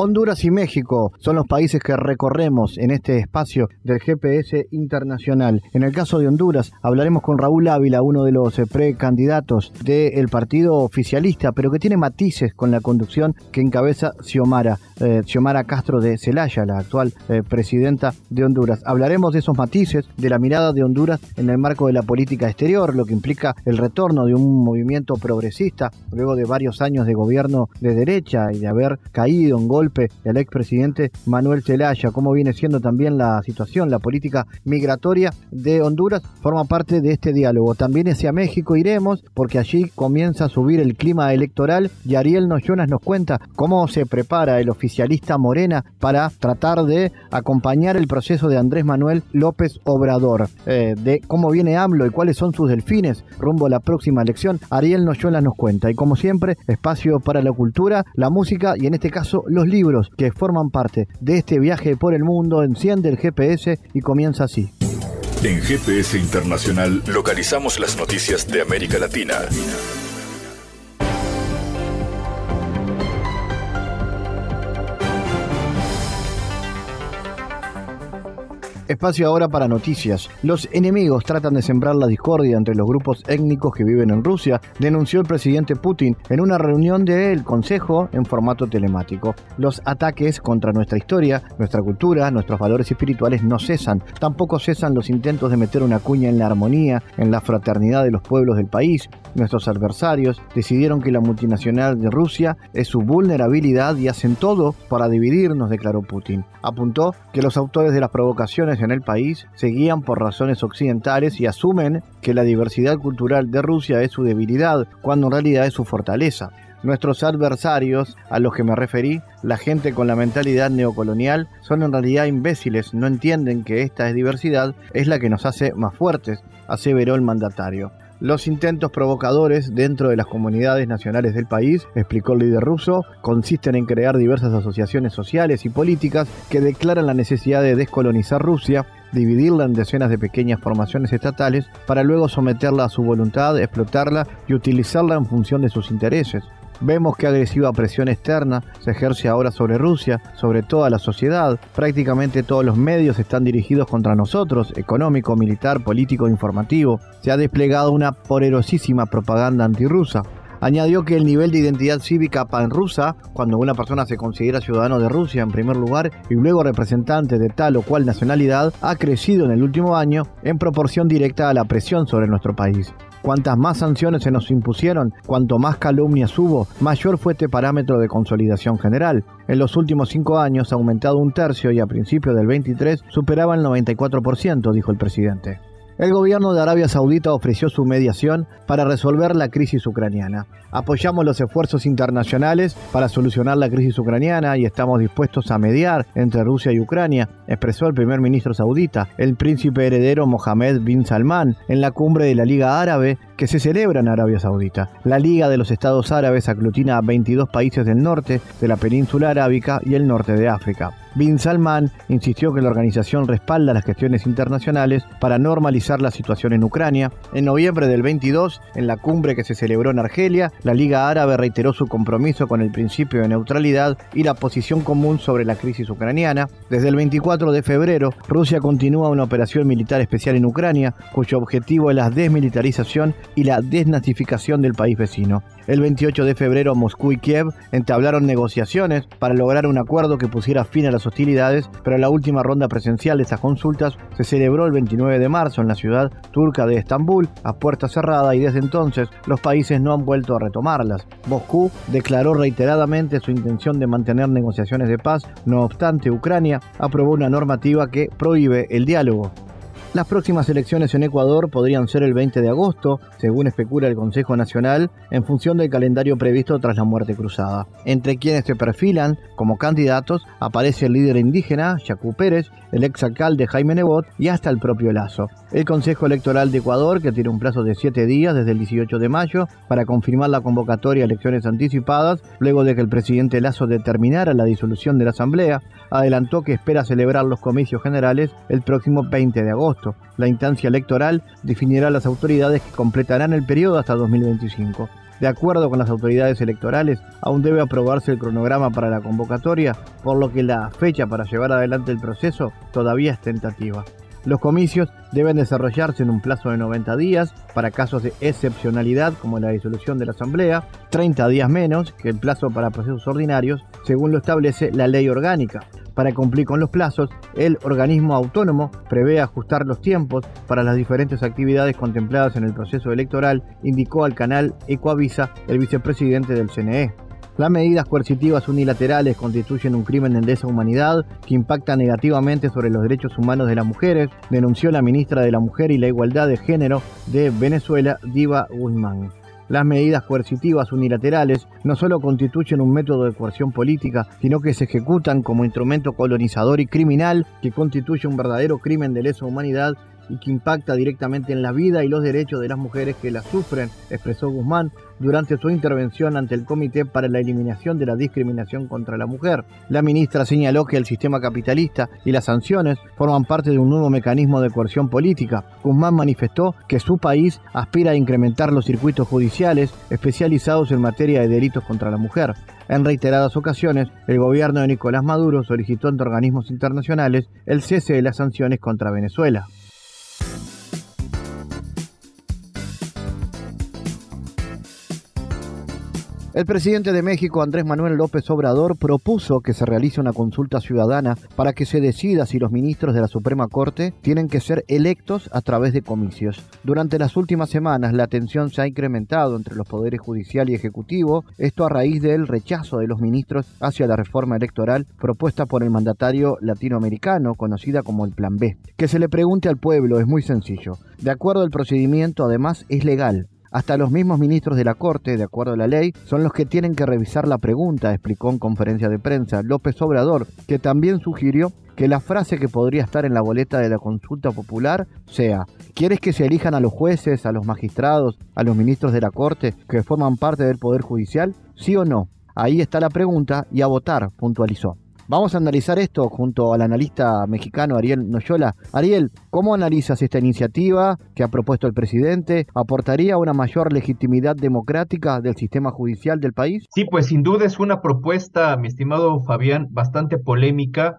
Honduras y México son los países que recorremos en este espacio del GPS internacional. En el caso de Honduras, hablaremos con Raúl Ávila, uno de los eh, precandidatos del partido oficialista, pero que tiene matices con la conducción que encabeza Xiomara, eh, Xiomara Castro de Celaya, la actual eh, presidenta de Honduras. Hablaremos de esos matices, de la mirada de Honduras en el marco de la política exterior, lo que implica el retorno de un movimiento progresista luego de varios años de gobierno de derecha y de haber caído en gol del expresidente Manuel Zelaya, cómo viene siendo también la situación, la política migratoria de Honduras, forma parte de este diálogo. También hacia México iremos, porque allí comienza a subir el clima electoral y Ariel Noyonas nos cuenta cómo se prepara el oficialista Morena para tratar de acompañar el proceso de Andrés Manuel López Obrador, eh, de cómo viene AMLO y cuáles son sus delfines rumbo a la próxima elección. Ariel Noyonas nos cuenta. Y como siempre, espacio para la cultura, la música y en este caso los libros libros que forman parte de este viaje por el mundo, enciende el GPS y comienza así. En GPS Internacional localizamos las noticias de América Latina. Espacio ahora para noticias. Los enemigos tratan de sembrar la discordia entre los grupos étnicos que viven en Rusia, denunció el presidente Putin en una reunión del Consejo en formato telemático. Los ataques contra nuestra historia, nuestra cultura, nuestros valores espirituales no cesan. Tampoco cesan los intentos de meter una cuña en la armonía, en la fraternidad de los pueblos del país. Nuestros adversarios decidieron que la multinacional de Rusia es su vulnerabilidad y hacen todo para dividirnos, declaró Putin. Apuntó que los autores de las provocaciones en el país se guían por razones occidentales y asumen que la diversidad cultural de Rusia es su debilidad, cuando en realidad es su fortaleza. Nuestros adversarios, a los que me referí, la gente con la mentalidad neocolonial, son en realidad imbéciles, no entienden que esta diversidad es la que nos hace más fuertes, aseveró el mandatario. Los intentos provocadores dentro de las comunidades nacionales del país, explicó el líder ruso, consisten en crear diversas asociaciones sociales y políticas que declaran la necesidad de descolonizar Rusia, dividirla en decenas de pequeñas formaciones estatales para luego someterla a su voluntad, explotarla y utilizarla en función de sus intereses. Vemos que agresiva presión externa se ejerce ahora sobre Rusia, sobre toda la sociedad. Prácticamente todos los medios están dirigidos contra nosotros, económico, militar, político, informativo. Se ha desplegado una poderosísima propaganda antirrusa. Añadió que el nivel de identidad cívica pan-rusa, cuando una persona se considera ciudadano de Rusia en primer lugar y luego representante de tal o cual nacionalidad, ha crecido en el último año en proporción directa a la presión sobre nuestro país. Cuantas más sanciones se nos impusieron, cuanto más calumnias hubo, mayor fue este parámetro de consolidación general. En los últimos cinco años ha aumentado un tercio y a principios del 23 superaba el 94%, dijo el presidente. El gobierno de Arabia Saudita ofreció su mediación para resolver la crisis ucraniana. Apoyamos los esfuerzos internacionales para solucionar la crisis ucraniana y estamos dispuestos a mediar entre Rusia y Ucrania, expresó el primer ministro saudita, el príncipe heredero Mohammed bin Salman, en la cumbre de la Liga Árabe que se celebra en Arabia Saudita. La Liga de los Estados Árabes aglutina a 22 países del norte de la península arábica y el norte de África. Bin Salman insistió que la organización respalda las gestiones internacionales para normalizar la situación en Ucrania. En noviembre del 22, en la cumbre que se celebró en Argelia, la Liga Árabe reiteró su compromiso con el principio de neutralidad y la posición común sobre la crisis ucraniana. Desde el 24 de febrero, Rusia continúa una operación militar especial en Ucrania, cuyo objetivo es la desmilitarización y la desnazificación del país vecino. El 28 de febrero, Moscú y Kiev entablaron negociaciones para lograr un acuerdo que pusiera fin a hostilidades, pero la última ronda presencial de estas consultas se celebró el 29 de marzo en la ciudad turca de Estambul, a puerta cerrada, y desde entonces los países no han vuelto a retomarlas. Moscú declaró reiteradamente su intención de mantener negociaciones de paz, no obstante, Ucrania aprobó una normativa que prohíbe el diálogo. Las próximas elecciones en Ecuador podrían ser el 20 de agosto, según especula el Consejo Nacional, en función del calendario previsto tras la muerte cruzada. Entre quienes se perfilan como candidatos aparece el líder indígena, Yacú Pérez, el exalcalde Jaime Nebot y hasta el propio Lazo. El Consejo Electoral de Ecuador, que tiene un plazo de siete días desde el 18 de mayo para confirmar la convocatoria a elecciones anticipadas, luego de que el presidente Lazo determinara la disolución de la Asamblea, adelantó que espera celebrar los comicios generales el próximo 20 de agosto. La instancia electoral definirá las autoridades que completarán el periodo hasta 2025. De acuerdo con las autoridades electorales, aún debe aprobarse el cronograma para la convocatoria, por lo que la fecha para llevar adelante el proceso todavía es tentativa. Los comicios deben desarrollarse en un plazo de 90 días para casos de excepcionalidad como la disolución de la Asamblea, 30 días menos que el plazo para procesos ordinarios, según lo establece la ley orgánica. Para cumplir con los plazos, el organismo autónomo prevé ajustar los tiempos para las diferentes actividades contempladas en el proceso electoral, indicó al canal Ecoavisa el vicepresidente del CNE. Las medidas coercitivas unilaterales constituyen un crimen de lesa humanidad que impacta negativamente sobre los derechos humanos de las mujeres, denunció la ministra de la Mujer y la Igualdad de Género de Venezuela, Diva Guzmán. Las medidas coercitivas unilaterales no solo constituyen un método de coerción política, sino que se ejecutan como instrumento colonizador y criminal que constituye un verdadero crimen de lesa humanidad y que impacta directamente en la vida y los derechos de las mujeres que la sufren, expresó Guzmán durante su intervención ante el Comité para la Eliminación de la Discriminación contra la Mujer. La ministra señaló que el sistema capitalista y las sanciones forman parte de un nuevo mecanismo de coerción política. Guzmán manifestó que su país aspira a incrementar los circuitos judiciales especializados en materia de delitos contra la mujer. En reiteradas ocasiones, el gobierno de Nicolás Maduro solicitó ante organismos internacionales el cese de las sanciones contra Venezuela. El presidente de México, Andrés Manuel López Obrador, propuso que se realice una consulta ciudadana para que se decida si los ministros de la Suprema Corte tienen que ser electos a través de comicios. Durante las últimas semanas, la tensión se ha incrementado entre los poderes judicial y ejecutivo, esto a raíz del rechazo de los ministros hacia la reforma electoral propuesta por el mandatario latinoamericano, conocida como el Plan B. Que se le pregunte al pueblo es muy sencillo. De acuerdo al procedimiento, además, es legal. Hasta los mismos ministros de la Corte, de acuerdo a la ley, son los que tienen que revisar la pregunta, explicó en conferencia de prensa López Obrador, que también sugirió que la frase que podría estar en la boleta de la consulta popular sea, ¿quieres que se elijan a los jueces, a los magistrados, a los ministros de la Corte que forman parte del Poder Judicial? ¿Sí o no? Ahí está la pregunta y a votar, puntualizó. Vamos a analizar esto junto al analista mexicano Ariel Noyola. Ariel, ¿cómo analizas esta iniciativa que ha propuesto el presidente? ¿Aportaría una mayor legitimidad democrática del sistema judicial del país? Sí, pues sin duda es una propuesta, mi estimado Fabián, bastante polémica,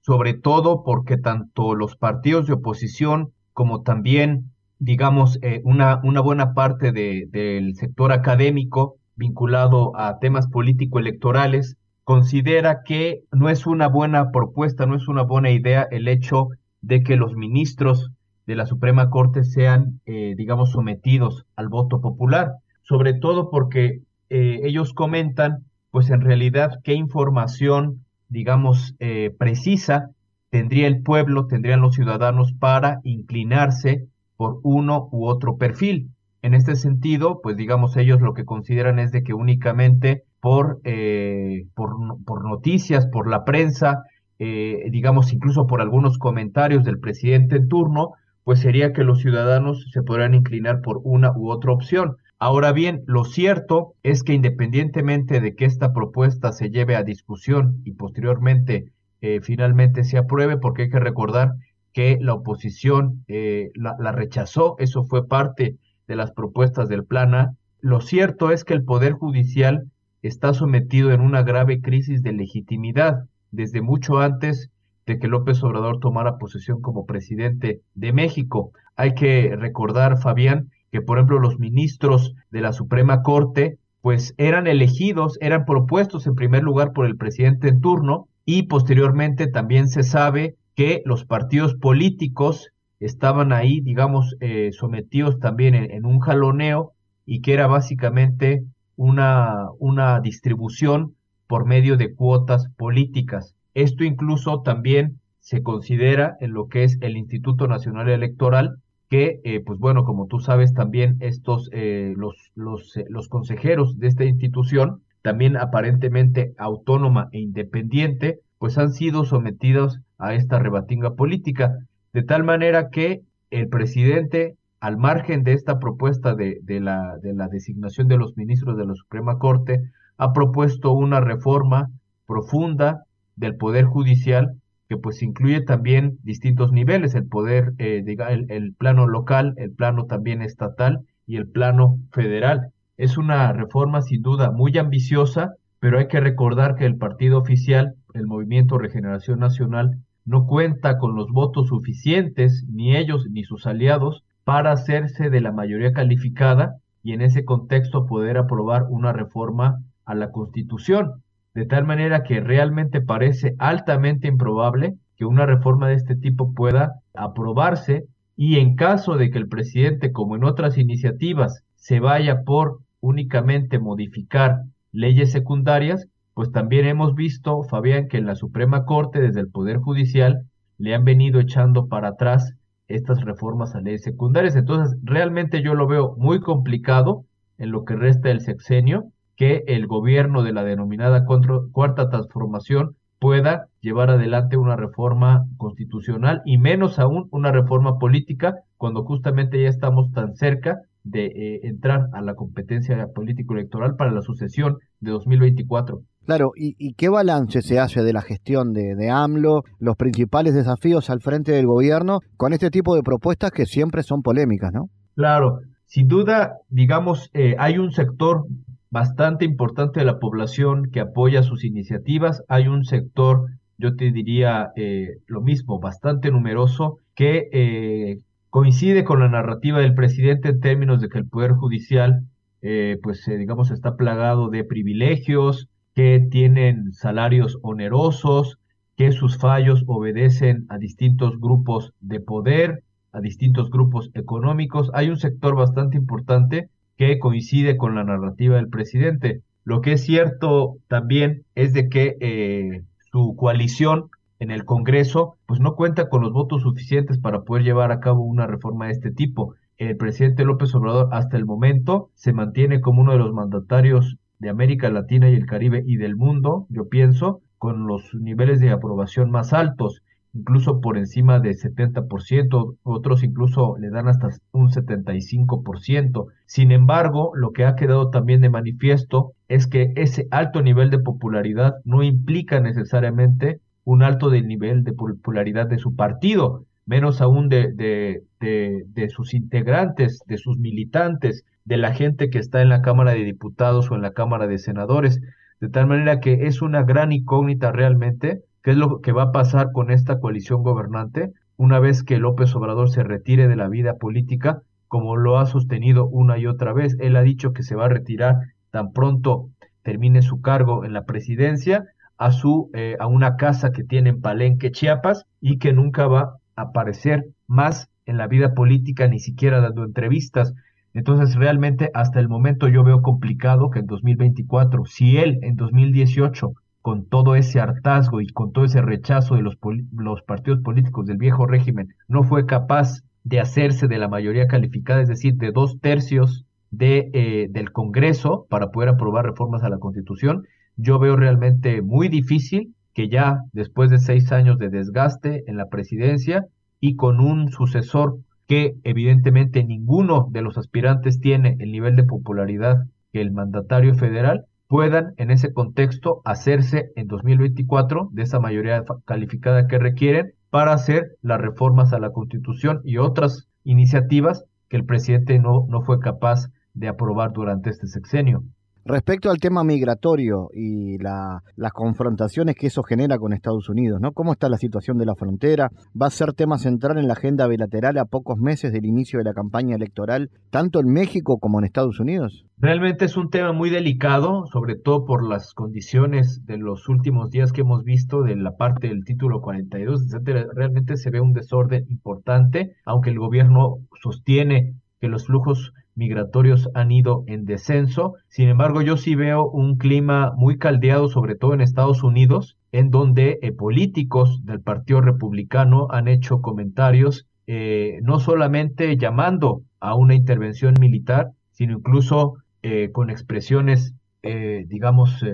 sobre todo porque tanto los partidos de oposición como también, digamos, eh, una, una buena parte del sector académico vinculado a temas político-electorales considera que no es una buena propuesta, no es una buena idea el hecho de que los ministros de la Suprema Corte sean, eh, digamos, sometidos al voto popular, sobre todo porque eh, ellos comentan, pues en realidad, qué información, digamos, eh, precisa tendría el pueblo, tendrían los ciudadanos para inclinarse por uno u otro perfil. En este sentido, pues digamos, ellos lo que consideran es de que únicamente por, eh, por, noticias, por la prensa, eh, digamos incluso por algunos comentarios del presidente en turno, pues sería que los ciudadanos se podrán inclinar por una u otra opción. Ahora bien, lo cierto es que independientemente de que esta propuesta se lleve a discusión y posteriormente eh, finalmente se apruebe, porque hay que recordar que la oposición la, la, rechazó, eso fue parte de las propuestas del plan A, lo cierto es que el Poder Judicial está sometido en una grave crisis de legitimidad desde mucho antes de que López Obrador tomara posesión como presidente de México. Hay que recordar, Fabián, que por ejemplo los ministros de la Suprema Corte pues eran elegidos, eran propuestos en primer lugar por el presidente en turno y posteriormente también se sabe que los partidos políticos estaban ahí, digamos, eh, sometidos también en, un jaloneo y que era básicamente una, una distribución por medio de cuotas políticas. Esto incluso también se considera en lo que es el Instituto Nacional Electoral que, eh, pues bueno, como tú sabes, también estos, eh, los, los, eh, los consejeros de esta institución, también aparentemente autónoma e independiente, pues han sido sometidos a esta rebatinga política, de tal manera que el presidente, al margen de esta propuesta de, la, de la designación de los ministros de la Suprema Corte, ha propuesto una reforma profunda del Poder Judicial que pues incluye también distintos niveles, el poder, eh, el, el plano local, el plano también estatal y el plano federal. Es una reforma sin duda muy ambiciosa, pero hay que recordar que el partido oficial, el Movimiento Regeneración Nacional, no cuenta con los votos suficientes, ni ellos ni sus aliados, para hacerse de la mayoría calificada y en ese contexto poder aprobar una reforma a la Constitución de tal manera que realmente parece altamente improbable que una reforma de este tipo pueda aprobarse y en caso de que el presidente, como en otras iniciativas, se vaya por únicamente modificar leyes secundarias, pues también hemos visto, Fabián, que en la Suprema Corte, desde el Poder Judicial, le han venido echando para atrás estas reformas a leyes secundarias. Entonces, realmente yo lo veo muy complicado en lo que resta del sexenio que el gobierno de la denominada cuarta transformación pueda llevar adelante una reforma constitucional y menos aún una reforma política cuando justamente ya estamos tan cerca de eh, entrar a la competencia político-electoral para la sucesión de 2024. Claro, ¿y, qué balance se hace de la gestión de, de, AMLO, los principales desafíos al frente del gobierno con este tipo de propuestas que siempre son polémicas, ¿no? Claro, sin duda, digamos, eh, hay un sector bastante importante de la población que apoya sus iniciativas. Hay un sector, yo te diría eh, lo mismo, bastante numeroso, que eh, coincide con la narrativa del presidente en términos de que el Poder Judicial, eh, pues digamos, está plagado de privilegios, que tienen salarios onerosos, que sus fallos obedecen a distintos grupos de poder, a distintos grupos económicos. Hay un sector bastante importante que coincide con la narrativa del presidente. Lo que es cierto también es de que eh, su coalición en el Congreso pues no cuenta con los votos suficientes para poder llevar a cabo una reforma de este tipo. El presidente López Obrador hasta el momento se mantiene como uno de los mandatarios de América Latina y el Caribe y del mundo, yo pienso, con los niveles de aprobación más altos incluso por encima de 70%, otros incluso le dan hasta un 75%. Sin embargo, lo que ha quedado también de manifiesto es que ese alto nivel de popularidad no implica necesariamente un alto nivel de popularidad de su partido, menos aún de, de, de, de sus integrantes, de sus militantes, de la gente que está en la Cámara de Diputados o en la Cámara de Senadores, de tal manera que es una gran incógnita realmente qué es lo que va a pasar con esta coalición gobernante una vez que López Obrador se retire de la vida política, como lo ha sostenido una y otra vez. Él ha dicho que se va a retirar tan pronto termine su cargo en la presidencia a su eh, a una casa que tiene en Palenque, Chiapas, y que nunca va a aparecer más en la vida política, ni siquiera dando entrevistas. Entonces, realmente hasta el momento yo veo complicado que en 2024, si él en 2018 con todo ese hartazgo y con todo ese rechazo de los, los partidos políticos del viejo régimen, no fue capaz de hacerse de la mayoría calificada, es decir, de dos tercios de, eh, del Congreso para poder aprobar reformas a la Constitución, yo veo realmente muy difícil que ya después de seis años de desgaste en la presidencia y con un sucesor que evidentemente ninguno de los aspirantes tiene el nivel de popularidad que el mandatario federal, puedan en ese contexto hacerse en 2024 de esa mayoría calificada que requieren para hacer las reformas a la Constitución y otras iniciativas que el presidente no, no fue capaz de aprobar durante este sexenio. Respecto al tema migratorio y la, las confrontaciones que eso genera con Estados Unidos, ¿no? ¿Cómo está la situación de la frontera? ¿Va a ser tema central en la agenda bilateral a pocos meses del inicio de la campaña electoral, tanto en México como en Estados Unidos? Realmente es un tema muy delicado, sobre todo por las condiciones de los últimos días que hemos visto de la parte del título 42, etcétera. Realmente se ve un desorden importante, aunque el gobierno sostiene que los flujos migratorios han ido en descenso. Sin embargo, yo sí veo un clima muy caldeado, sobre todo en Estados Unidos, en donde eh, políticos del Partido Republicano han hecho comentarios eh, no solamente llamando a una intervención militar, sino incluso eh, con expresiones, digamos,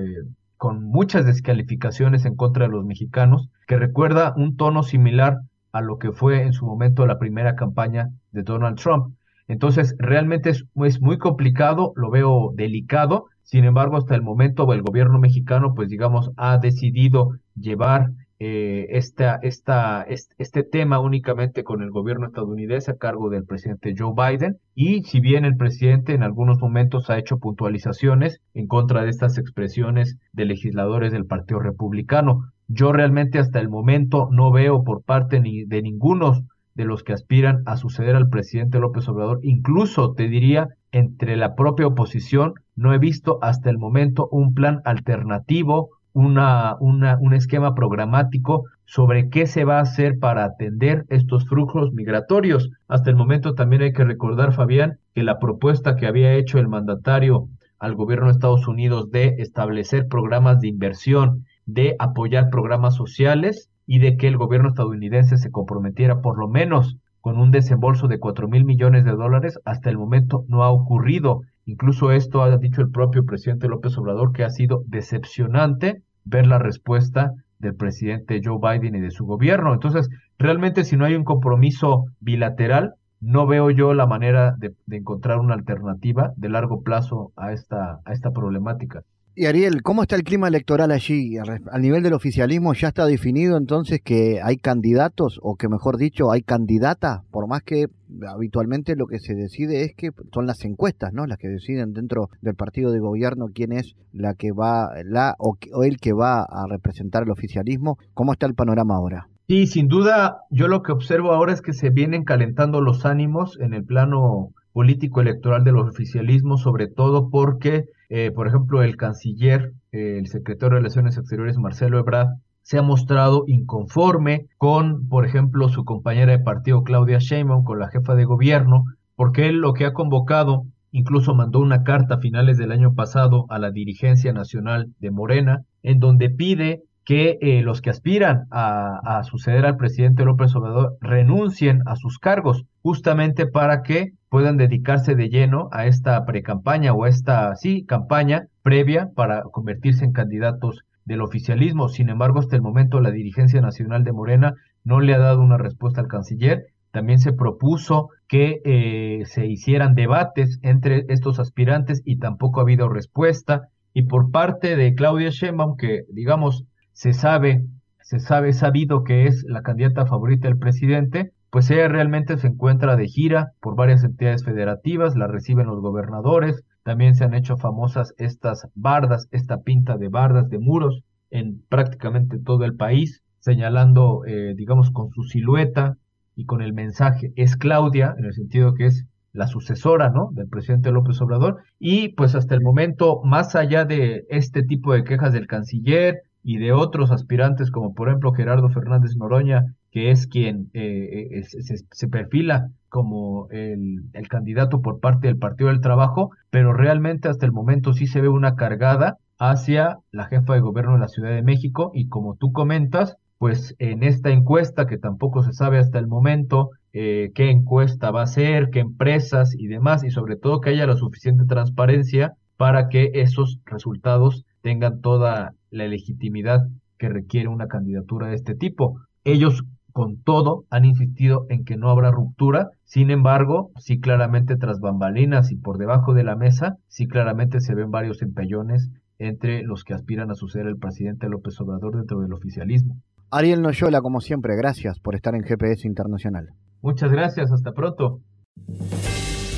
con muchas descalificaciones en contra de los mexicanos, que recuerda un tono similar a lo que fue en su momento la primera campaña de Donald Trump. Entonces, realmente es, muy complicado, lo veo delicado, sin embargo, hasta el momento el gobierno mexicano, pues digamos, ha decidido llevar eh, esta, esta, este, tema únicamente con el gobierno estadounidense a cargo del presidente Joe Biden. Y si bien el presidente en algunos momentos ha hecho puntualizaciones en contra de estas expresiones de legisladores del Partido Republicano, yo realmente hasta el momento no veo por parte ni de ninguno de los que aspiran a suceder al presidente López Obrador, incluso te diría entre la propia oposición, no he visto hasta el momento un plan alternativo, una, un esquema programático sobre qué se va a hacer para atender estos flujos migratorios. Hasta el momento también hay que recordar, Fabián, que la propuesta que había hecho el mandatario al gobierno de Estados Unidos de establecer programas de inversión, de apoyar programas sociales y de que el gobierno estadounidense se comprometiera por lo menos con un desembolso de cuatro mil millones de dólares, hasta el momento no ha ocurrido. Incluso esto ha dicho el propio presidente López Obrador que ha sido decepcionante ver la respuesta del presidente Joe Biden y de su gobierno. Entonces, realmente si no hay un compromiso bilateral, no veo yo la manera de, de encontrar una alternativa de largo plazo a esta, a esta problemática. Y Ariel, ¿cómo está el clima electoral allí? Al nivel del oficialismo ya está definido entonces que hay candidatos, o que mejor dicho, hay candidata, por más que habitualmente lo que se decide es que son las encuestas, ¿no? Las que deciden dentro del partido de gobierno quién es la que va, la o, el que va a representar el oficialismo. ¿Cómo está el panorama ahora? Sí, sin duda, yo lo que observo ahora es que se vienen calentando los ánimos en el plano político electoral del oficialismo, sobre todo porque eh, por ejemplo, el canciller, el secretario de Relaciones Exteriores, Marcelo Ebrard, se ha mostrado inconforme con, por ejemplo, su compañera de partido, Claudia Sheinbaum, con la jefa de gobierno, porque él lo que ha convocado, incluso mandó una carta a finales del año pasado a la dirigencia nacional de Morena, en donde pide que eh, los que aspiran a, a, suceder al presidente López Obrador renuncien a sus cargos, justamente para que puedan dedicarse de lleno a esta precampaña o a esta, sí, campaña previa para convertirse en candidatos del oficialismo. Sin embargo, hasta el momento la dirigencia nacional de Morena no le ha dado una respuesta al canciller. También se propuso que eh, se hicieran debates entre estos aspirantes y tampoco ha habido respuesta. Y por parte de Claudia Sheinbaum, que digamos se sabe, se sabe sabido que es la candidata favorita del presidente, pues ella realmente se encuentra de gira por varias entidades federativas, la reciben los gobernadores, también se han hecho famosas estas bardas, esta pinta de bardas, de muros en prácticamente todo el país, señalando, eh, digamos, con su silueta y con el mensaje, es Claudia, en el sentido que es la sucesora, ¿no? Del presidente López Obrador. Y pues hasta el momento, más allá de este tipo de quejas del canciller, y de otros aspirantes como por ejemplo Gerardo Fernández Noroña, que es quien eh, eh, se, perfila como el, el, candidato por parte del Partido del Trabajo, pero realmente hasta el momento sí se ve una cargada hacia la jefa de gobierno de la Ciudad de México y como tú comentas, pues en esta encuesta que tampoco se sabe hasta el momento eh, qué encuesta va a ser, qué empresas y demás, y sobre todo que haya la suficiente transparencia para que esos resultados tengan toda la legitimidad que requiere una candidatura de este tipo. Ellos con todo han insistido en que no habrá ruptura, sin embargo, sí claramente tras bambalinas y por debajo de la mesa, sí claramente se ven varios empellones entre los que aspiran a suceder el presidente López Obrador dentro del oficialismo. Ariel Noyola, como siempre, gracias por estar en GPS Internacional. Muchas gracias, hasta pronto.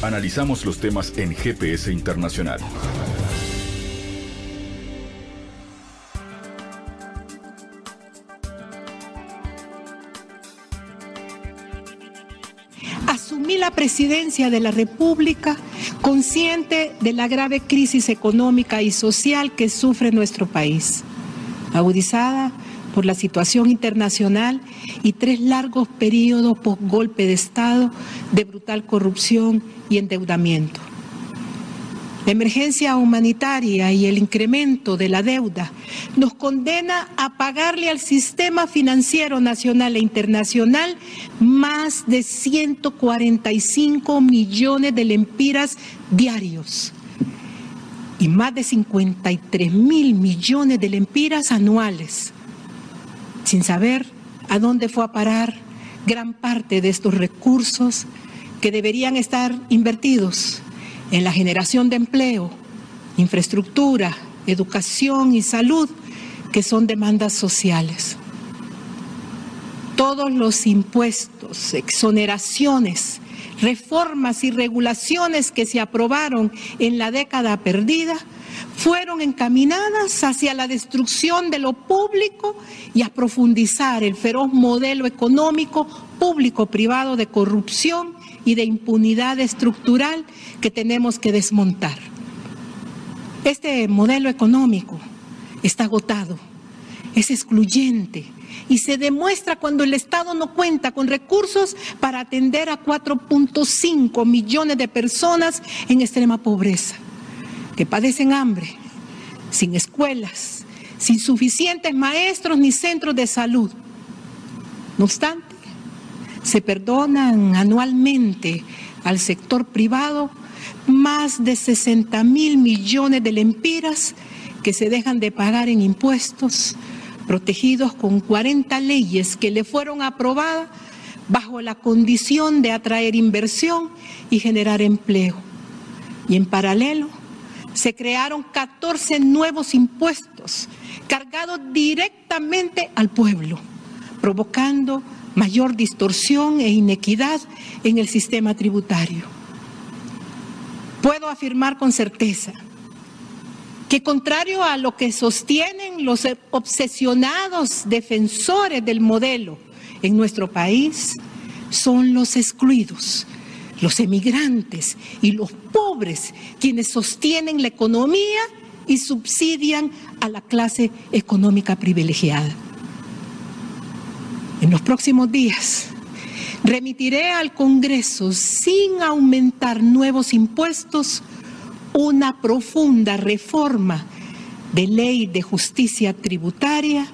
Analizamos los temas en GPS Internacional. Presidencia de la República consciente de la grave crisis económica y social que sufre nuestro país, agudizada por la situación internacional y tres largos periodos post golpe de Estado de brutal corrupción y endeudamiento. La emergencia humanitaria y el incremento de la deuda nos condena a pagarle al sistema financiero nacional e internacional más de 145 millones de lempiras diarios y más de 53 mil millones de lempiras anuales, sin saber a dónde fue a parar gran parte de estos recursos que deberían estar invertidos en la generación de empleo, infraestructura, educación y salud, que son demandas sociales. Todos los impuestos, exoneraciones, reformas y regulaciones que se aprobaron en la década perdida fueron encaminadas hacia la destrucción de lo público y a profundizar el feroz modelo económico público-privado de corrupción y de impunidad estructural que tenemos que desmontar. Este modelo económico está agotado, es excluyente y se demuestra cuando el Estado no cuenta con recursos para atender a 4.5 millones de personas en extrema pobreza, que padecen hambre, sin escuelas, sin suficientes maestros ni centros de salud. No obstante, se perdonan anualmente al sector privado más de 60 mil millones de lempiras que se dejan de pagar en impuestos, protegidos con 40 leyes que le fueron aprobadas bajo la condición de atraer inversión y generar empleo. Y en paralelo, se crearon 14 nuevos impuestos cargados directamente al pueblo, provocando mayor distorsión e inequidad en el sistema tributario. Puedo afirmar con certeza que contrario a lo que sostienen los obsesionados defensores del modelo en nuestro país, son los excluidos, los emigrantes y los pobres quienes sostienen la economía y subsidian a la clase económica privilegiada. En los próximos días remitiré al Congreso, sin aumentar nuevos impuestos, una profunda reforma de ley de justicia tributaria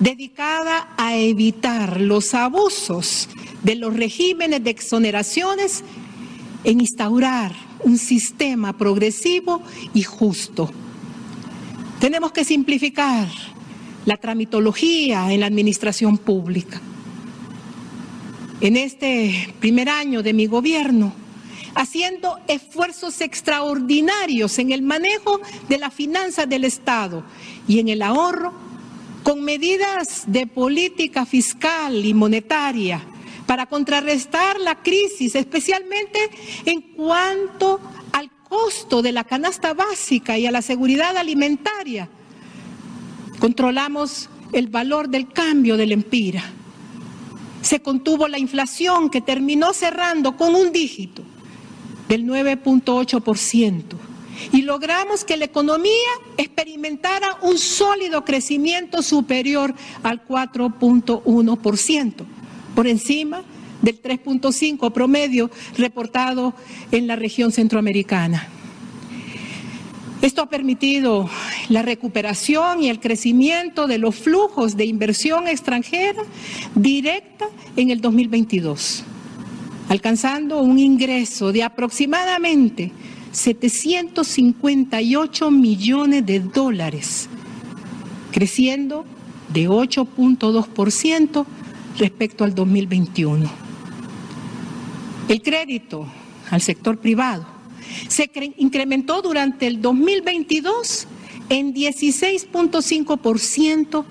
dedicada a evitar los abusos de los regímenes de exoneraciones en instaurar un sistema progresivo y justo. Tenemos que simplificar la tramitología en la administración pública. En este primer año de mi gobierno, haciendo esfuerzos extraordinarios en el manejo de la finanza del Estado y en el ahorro, con medidas de política fiscal y monetaria para contrarrestar la crisis, especialmente en cuanto al costo de la canasta básica y a la seguridad alimentaria Controlamos el valor del cambio del empira. Se contuvo la inflación que terminó cerrando con un dígito del 9.8% y logramos que la economía experimentara un sólido crecimiento superior al 4.1%, por encima del 3.5% promedio reportado en la región centroamericana. Esto ha permitido la recuperación y el crecimiento de los flujos de inversión extranjera directa en el 2022, alcanzando un ingreso de aproximadamente 758 millones de dólares, creciendo de 8.2% respecto al 2021. El crédito al sector privado se incrementó durante el 2022 en 16.5%,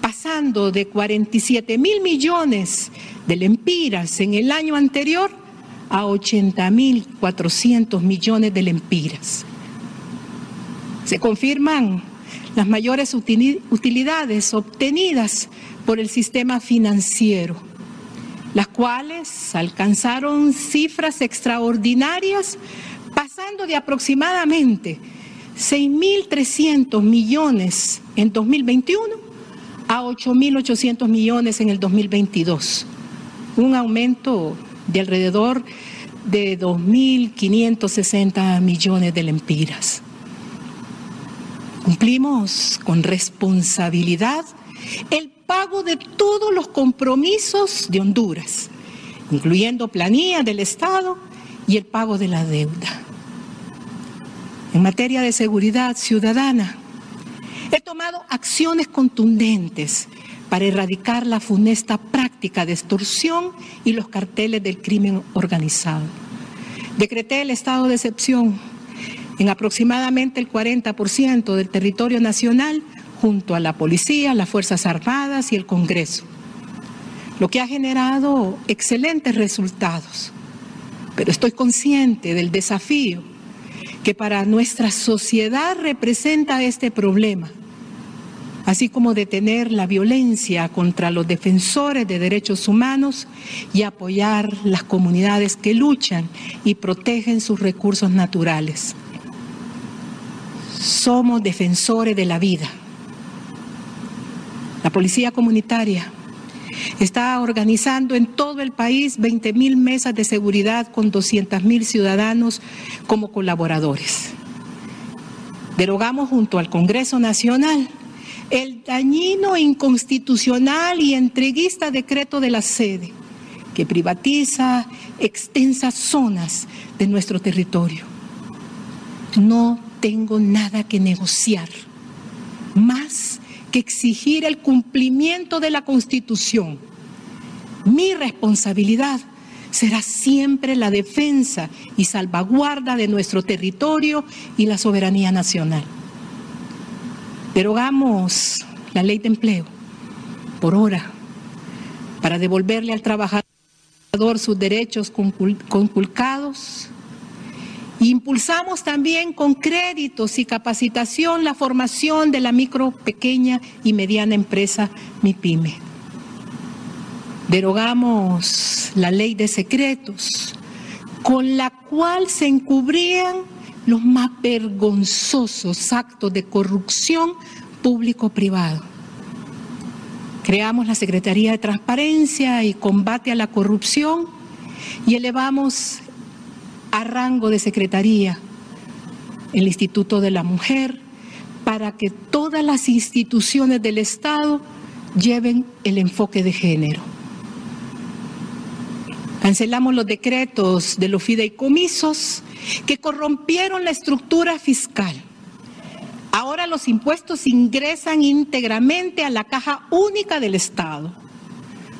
pasando de 47 mil millones de lempiras en el año anterior a 80 mil 400 millones de lempiras. Se confirman las mayores utilidades obtenidas por el sistema financiero, las cuales alcanzaron cifras extraordinarias pasando de aproximadamente 6.300 millones en 2021 a 8.800 millones en el 2022, un aumento de alrededor de 2.560 millones de lempiras. Cumplimos con responsabilidad el pago de todos los compromisos de Honduras, incluyendo planilla del Estado y el pago de la deuda. En materia de seguridad ciudadana, he tomado acciones contundentes para erradicar la funesta práctica de extorsión y los carteles del crimen organizado. Decreté el estado de excepción en aproximadamente el 40% del territorio nacional junto a la policía, las Fuerzas Armadas y el Congreso, lo que ha generado excelentes resultados. Pero estoy consciente del desafío que para nuestra sociedad representa este problema así como detener la violencia contra los defensores de derechos humanos y apoyar las comunidades que luchan y protegen sus recursos naturales. Somos defensores de la vida. La Policía Comunitaria está organizando en todo el país 20 mil mesas de seguridad con 200 mil ciudadanos como colaboradores. Derogamos junto al Congreso Nacional el dañino, inconstitucional y entreguista decreto de la sede, que privatiza extensas zonas de nuestro territorio. No tengo nada que negociar, más exigir el cumplimiento de la Constitución. Mi responsabilidad será siempre la defensa y salvaguarda de nuestro territorio y la soberanía nacional. Derogamos la ley de empleo por hora para devolverle al trabajador sus derechos conculcados. Impulsamos también con créditos y capacitación la formación de la micro, pequeña y mediana empresa MIPYME. Derogamos la ley de secretos, con la cual se encubrían los más vergonzosos actos de corrupción público-privado. Creamos la Secretaría de Transparencia y Combate a la Corrupción y elevamos a rango de Secretaría el Instituto de la Mujer para que todas las instituciones del Estado lleven el enfoque de género. Cancelamos los decretos de los fideicomisos que corrompieron la estructura fiscal. Ahora los impuestos ingresan íntegramente a la caja única del Estado.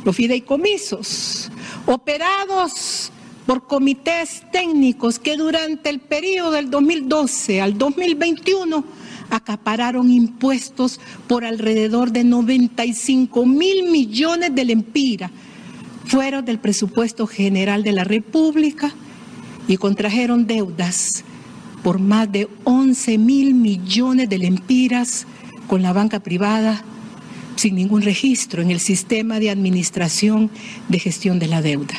Los fideicomisos, operados por comités técnicos que durante el periodo del 2012 al 2021 acapararon impuestos por alrededor de 95 mil millones de lempiras, fueron del presupuesto general de la República y contrajeron deudas por más de 11 mil millones de lempiras con la banca privada sin ningún registro en el sistema de administración de gestión de la deuda.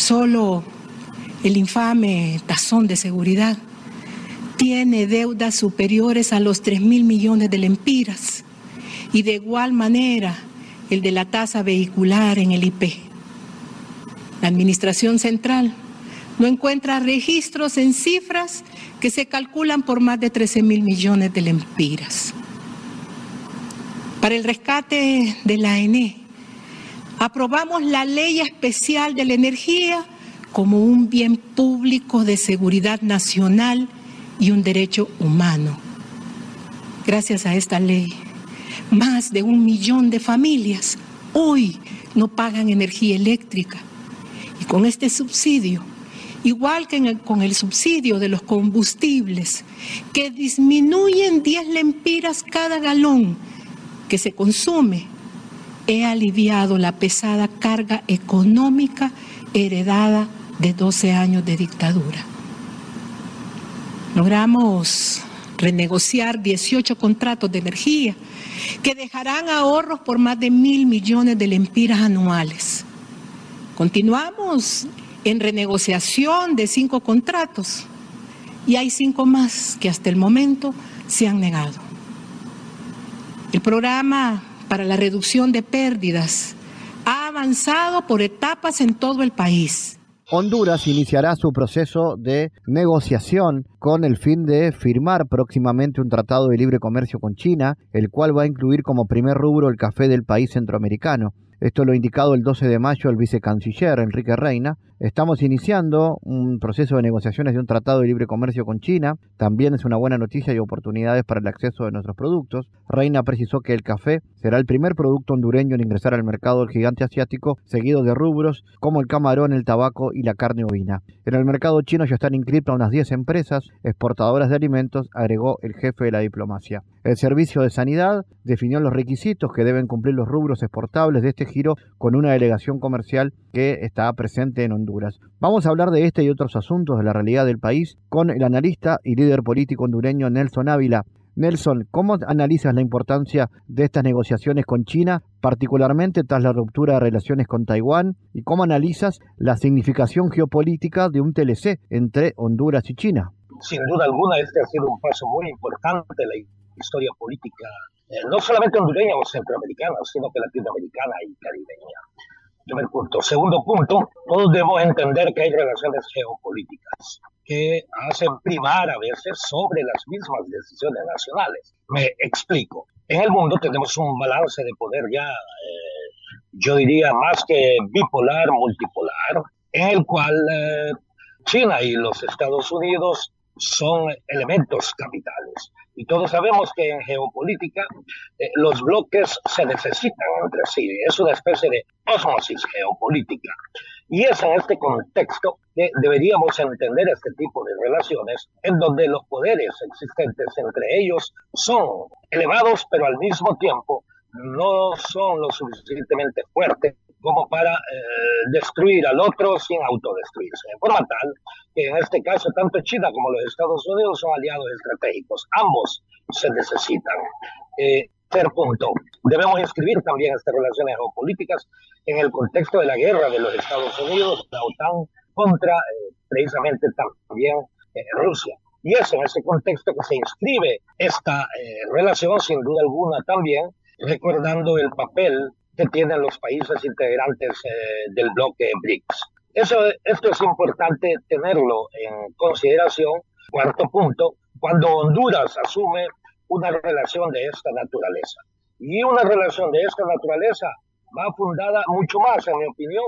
Solo el infame tazón de seguridad tiene deudas superiores a los 3 mil millones de lempiras y de igual manera el de la tasa vehicular en el IP. La Administración Central no encuentra registros en cifras que se calculan por más de 13 mil millones de lempiras. Para el rescate de la ENE, aprobamos la Ley Especial de la Energía como un bien público de seguridad nacional y un derecho humano. Gracias a esta ley, más de un millón de familias hoy no pagan energía eléctrica con este subsidio, igual que con el subsidio de los combustibles, que disminuyen 10 lempiras cada galón que se consume, he aliviado la pesada carga económica heredada de 12 años de dictadura. Logramos renegociar 18 contratos de energía que dejarán ahorros por más de mil millones de lempiras anuales. Continuamos en renegociación de cinco contratos y hay cinco más que hasta el momento se han negado. El programa para la reducción de pérdidas ha avanzado por etapas en todo el país. Honduras iniciará su proceso de negociación con el fin de firmar próximamente un tratado de libre comercio con China, el cual va a incluir como primer rubro el café del país centroamericano. Esto lo ha indicado el 12 de mayo el vicecanciller Enrique Reina. Estamos iniciando un proceso de negociaciones de un tratado de libre comercio con China. También es una buena noticia y oportunidades para el acceso de nuestros productos. Reina precisó que el café será el primer producto hondureño en ingresar al mercado del gigante asiático, seguido de rubros como el camarón, el tabaco y la carne ovina. En el mercado chino ya están inscritas unas 10 empresas exportadoras de alimentos, agregó el jefe de la diplomacia. El Servicio de Sanidad definió los requisitos que deben cumplir los rubros exportables de este giro con una delegación comercial que está presente en Honduras.Amos a hablar de este y otros asuntos de la realidad del país con el analista y líder político hondureño Nelson Ávila. Nelson, ¿cómo analizas la importancia de estas negociaciones con China, particularmente tras la ruptura de relaciones con Taiwán? ¿Y cómo analizas la significación geopolítica de un TLC entre Honduras y China? Sin duda alguna, este ha sido un paso muy importante en la historia política eh, no solamente hondureña o centroamericana, sino que latinoamericana y caribeña. Primer punto. Segundo punto, todos debemos entender que hay relaciones geopolíticas que hacen primar a veces sobre las mismas decisiones nacionales. Me explico. En el mundo tenemos un balance de poder ya, eh, yo diría, más que bipolar, multipolar, en el cual eh, China y los Estados Unidos son elementos capitales. Y todos sabemos que en geopolítica eh, los bloques se necesitan entre sí. Es una especie de osmosis geopolítica. Y es en este contexto que deberíamos entender este tipo de relaciones en donde los poderes existentes entre ellos son elevados, pero al mismo tiempo no son lo suficientemente fuertes como para eh, destruir al otro sin autodestruirse. De forma tal que en este caso tanto China como los Estados Unidos son aliados estratégicos. Ambos se necesitan. Eh, tercer punto, debemos inscribir también estas relaciones geopolíticas en el contexto de la guerra de los Estados Unidos, la OTAN, contra eh, precisamente también Rusia. Y es en ese contexto que se inscribe esta relación, sin duda alguna también, recordando el papel que tienen los países integrantes eh, del bloque BRICS. Eso, esto es importante tenerlo en consideración. Cuarto punto, cuando Honduras asume una relación de esta naturaleza. Y una relación de esta naturaleza va fundada mucho más, en mi opinión,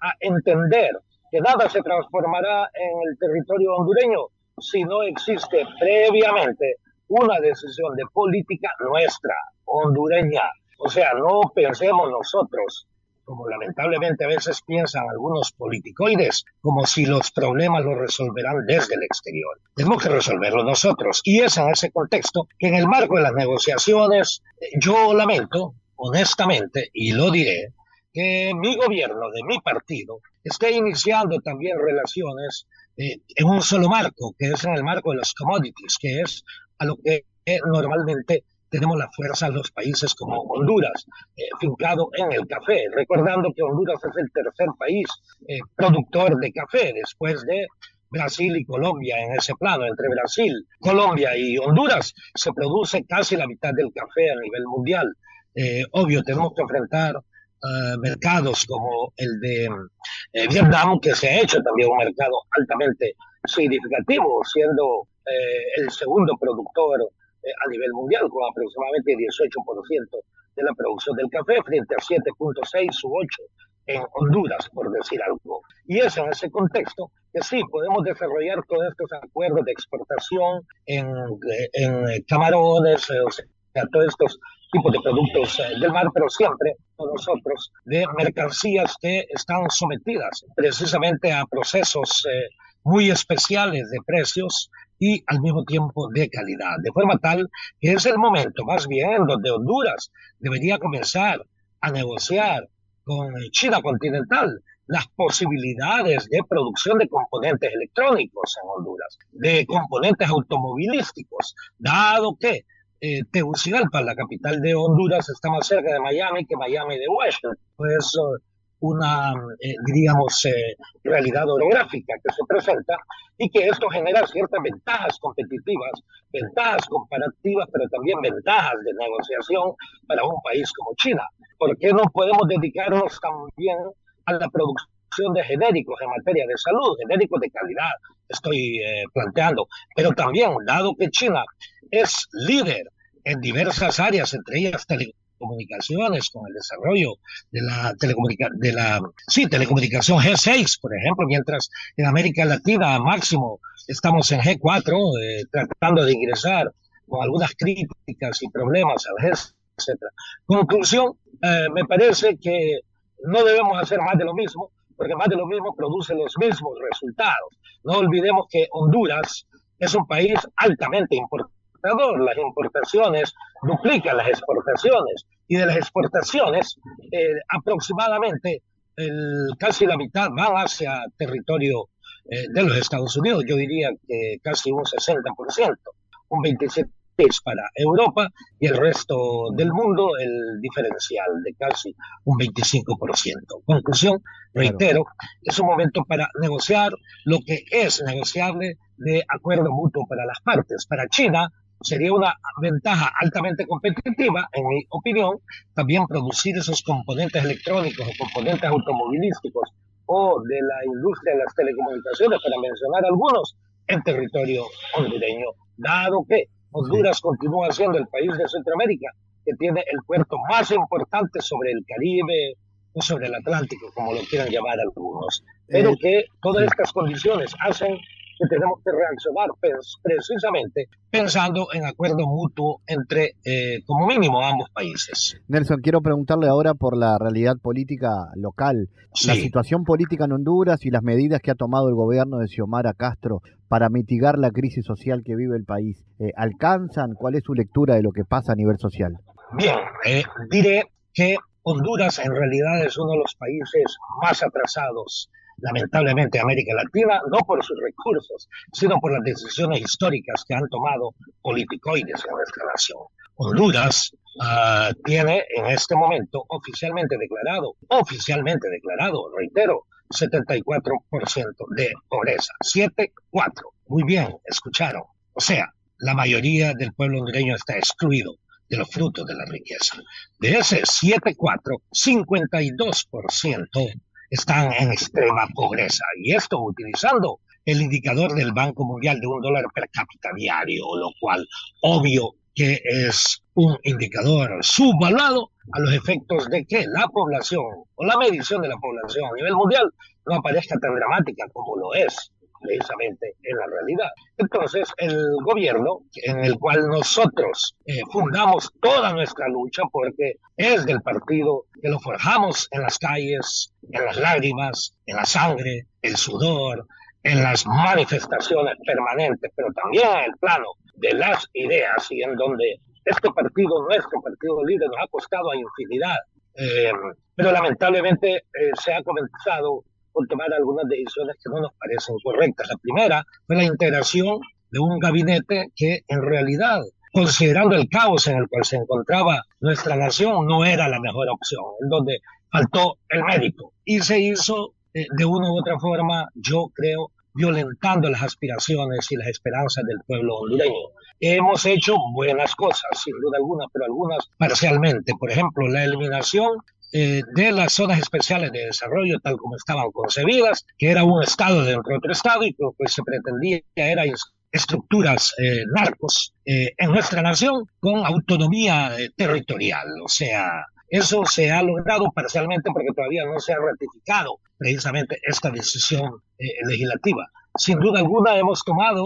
a entender que nada se transformará en el territorio hondureño si no existe previamente una decisión de política nuestra, hondureña, o sea, no pensemos nosotros, como lamentablemente a veces piensan algunos politicoides, como si los problemas los resolverán desde el exterior. Tenemos que resolverlo nosotros. Y es en ese contexto que en el marco de las negociaciones, yo lamento, honestamente, y lo diré, que mi gobierno, de mi partido, esté iniciando también relaciones eh, en un solo marco, que es en el marco de los commodities, que es a lo que normalmente tenemos la fuerza en los países como Honduras, eh, fincado en el café, recordando que Honduras es el tercer país eh, productor de café después de Brasil y Colombia en ese plano. Entre Brasil, Colombia y Honduras se produce casi la mitad del café a nivel mundial. Eh, obvio, tenemos que enfrentar mercados como el de Vietnam, que se ha hecho también un mercado altamente significativo, siendo el segundo productor a nivel mundial, con aproximadamente 18% de la producción del café frente a 7.6 u 8 en Honduras, por decir algo. Y es en ese contexto que sí, podemos desarrollar todos estos acuerdos de exportación en, en camarones, eh, o sea, todos estos tipos de productos eh, del mar, pero siempre nosotros de mercancías que están sometidas precisamente a procesos muy especiales de precios y al mismo tiempo de calidad, de forma tal que es el momento más bien donde Honduras debería comenzar a negociar con China continental las posibilidades de producción de componentes electrónicos en Honduras, de componentes automovilísticos, dado que eh, Tegucigalpa, la capital de Honduras, está más cerca de Miami que Miami de Washington. Pues una, eh, eh, realidad orográfica que se presenta y que esto genera ciertas ventajas competitivas, ventajas comparativas, pero también ventajas de negociación para un país como China. ¿Por qué no podemos dedicarnos también a la producción de genéricos en materia de salud, genéricos de calidad, estoy eh, planteando, pero también, dado que China es líder en diversas áreas, entre ellas telecomunicaciones, con el desarrollo de la, de la sí, telecomunicación G6, por ejemplo, mientras en América Latina máximo estamos en G4, eh, tratando de ingresar con algunas críticas y problemas al G, etc. Conclusión, eh, me parece que no debemos hacer más de lo mismo, porque más de lo mismo produce los mismos resultados. No olvidemos que Honduras es un país altamente importador, las importaciones duplican las exportaciones y de las exportaciones eh, aproximadamente el, casi la mitad van hacia territorio eh, de los Estados Unidos, yo diría que casi un 60%, un 27% para Europa y el resto del mundo el diferencial de casi un 25%. Conclusión, reitero, es un momento para negociar lo que es negociable de acuerdo mutuo para las partes. Para China sería una ventaja altamente competitiva, en mi opinión, también producir esos componentes electrónicos o componentes automovilísticos o de la industria de las telecomunicaciones, para mencionar algunos, en territorio hondureño, dado que Honduras continúa siendo el país de Centroamérica que tiene el puerto más importante sobre el Caribe o sobre el Atlántico, como lo quieran llamar algunos. Pero eh, que todas estas condiciones hacen que tenemos que reaccionar precisamente pensando en acuerdo mutuo entre, eh, como mínimo, ambos países. Nelson, quiero preguntarle ahora por la realidad política local, la situación política en Honduras y las medidas que ha tomado el gobierno de Xiomara Castro para mitigar la crisis social que vive el país. Eh, ¿Alcanzan? ¿Cuál es su lectura de lo que pasa a nivel social? Bien, eh, diré que Honduras en realidad es uno de los países más atrasados lamentablemente América Latina, no por sus recursos, sino por las decisiones históricas que han tomado politicoides en nuestra nación. Honduras ah, tiene en este momento oficialmente declarado, oficialmente declarado, reitero, 74% de pobreza. 7-4. Muy bien, escucharon. O sea, la mayoría del pueblo hondureño está excluido de los frutos de la riqueza. De ese 7-4, 52% están en extrema pobreza. Y esto utilizando el indicador del Banco Mundial de un dólar per cápita diario, lo cual obvio que es un indicador subvaluado a los efectos de que la población o la medición de la población a nivel mundial no aparezca tan dramática como lo es precisamente en la realidad. Entonces, el gobierno en el cual nosotros eh, fundamos toda nuestra lucha, porque es del partido que lo forjamos en las calles, en las lágrimas, en la sangre, el sudor, en las manifestaciones permanentes, pero también en el plano de las ideas y en donde este partido, nuestro partido líder, nos ha costado a infinidad. Eh, pero lamentablemente eh, se ha comenzado tomar algunas decisiones que no nos parecen correctas. La primera fue la integración de un gabinete que en realidad, considerando el caos en el cual se encontraba nuestra nación, no era la mejor opción, en donde faltó el mérito. Y se hizo eh, de una u otra forma, yo creo, violentando las aspiraciones y las esperanzas del pueblo hondureño. Hemos hecho buenas cosas, sin duda alguna, pero algunas parcialmente. Por ejemplo, la eliminación eh, de las zonas especiales de desarrollo tal como estaban concebidas, que era un estado dentro de otro estado y que se pretendía era estructuras eh, narcos eh, en nuestra nación con autonomía territorial. O sea, eso se ha logrado parcialmente porque todavía no se ha ratificado precisamente esta decisión legislativa. Sin duda alguna hemos tomado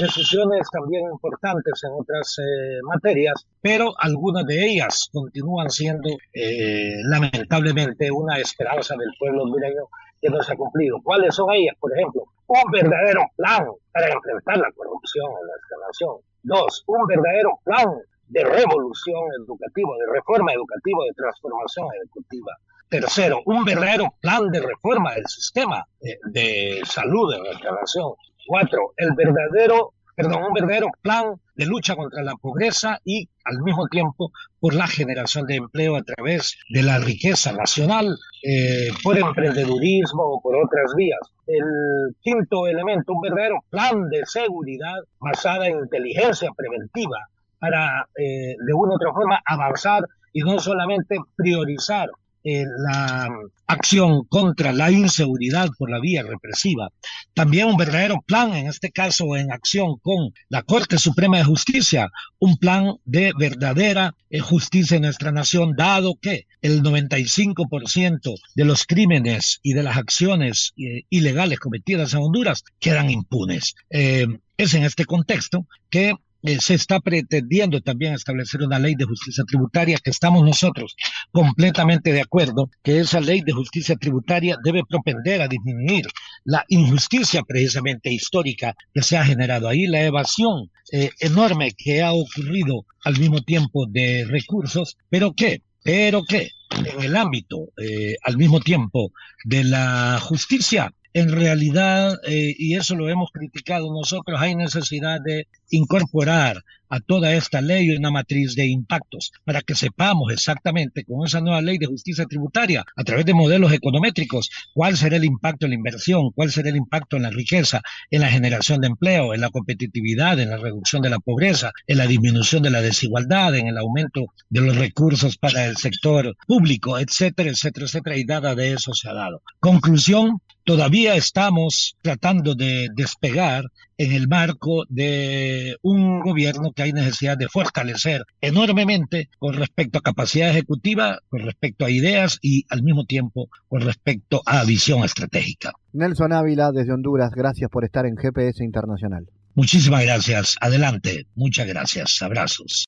decisiones también importantes en otras eh, materias, pero algunas de ellas continúan siendo eh, lamentablemente una esperanza del pueblo hondureño que no se ha cumplido. ¿Cuáles son ellas? Por ejemplo, un verdadero plan para enfrentar la corrupción en nuestra nación. Dos, un verdadero plan de revolución educativa, de reforma educativa, de transformación educativa. Tercero, un verdadero plan de reforma del sistema de, salud en nuestra nación. Cuatro, el verdadero, perdón, un verdadero plan de lucha contra la pobreza y al mismo tiempo por la generación de empleo a través de la riqueza nacional, eh, por emprendedurismo o por otras vías. El quinto elemento, un verdadero plan de seguridad basada en inteligencia preventiva para, eh, de una u otra forma, avanzar y no solamente priorizar eh, la acción contra la inseguridad por la vía represiva. También un verdadero plan, en este caso en acción con la Corte Suprema de Justicia, un plan de verdadera eh, justicia en nuestra nación, dado que el 95% de los crímenes y de las acciones eh, ilegales cometidas en Honduras quedan impunes. es en este contexto que eh, se está pretendiendo también establecer una ley de justicia tributaria que estamos nosotros completamente de acuerdo que esa ley de justicia tributaria debe propender a disminuir la injusticia precisamente histórica que se ha generado ahí, la evasión eh, enorme que ha ocurrido al mismo tiempo de recursos, pero que, pero que en el ámbito eh, al mismo tiempo de la justicia en realidad, eh, y eso lo hemos criticado nosotros, hay necesidad de incorporar a toda esta ley una matriz de impactos para que sepamos exactamente con esa nueva ley de justicia tributaria, a través de modelos econométricos, cuál será el impacto en la inversión, cuál será el impacto en la riqueza, en la generación de empleo, en la competitividad, en la reducción de la pobreza, en la disminución de la desigualdad, en el aumento de los recursos para el sector público, etcétera, etcétera, etcétera, y nada de eso se ha dado. Conclusión, todavía estamos tratando de despegar en el marco de un gobierno que hay necesidad de fortalecer enormemente con respecto a capacidad ejecutiva, con respecto a ideas y al mismo tiempo con respecto a visión estratégica. Nelson Ávila desde Honduras, gracias por estar en GPS Internacional. Muchísimas gracias. Adelante. Muchas gracias. Abrazos.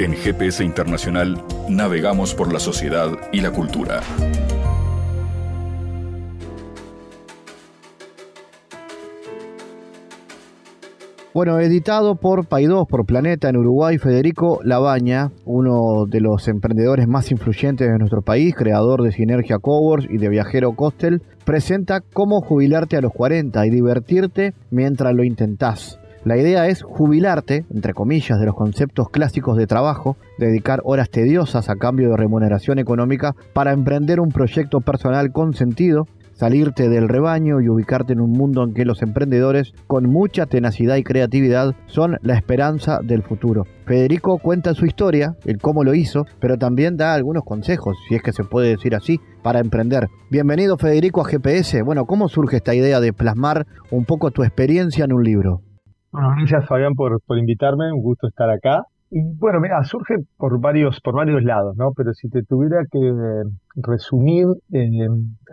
En GPS Internacional navegamos por la sociedad y la cultura. Bueno, editado por Paidós, por Planeta en Uruguay, Federico Labaña, uno de los emprendedores más influyentes de nuestro país, creador de Sinergia Coworks y de Viajero Costel, presenta cómo jubilarte a los 40 y divertirte mientras lo intentás. La idea es jubilarte, entre comillas, de los conceptos clásicos de trabajo, dedicar horas tediosas a cambio de remuneración económica para emprender un proyecto personal con sentido salirte del rebaño y ubicarte en un mundo en que los emprendedores, con mucha tenacidad y creatividad, son la esperanza del futuro. Federico cuenta su historia, el cómo lo hizo, pero también da algunos consejos, si es que se puede decir así, para emprender. Bienvenido Federico a GPS. Bueno, ¿cómo surge esta idea de plasmar un poco tu experiencia en un libro? Bueno, gracias Fabián por, por invitarme, un gusto estar acá. Y bueno, mira, surge por varios, por varios lados, ¿no? Pero si te tuviera que resumir, eh,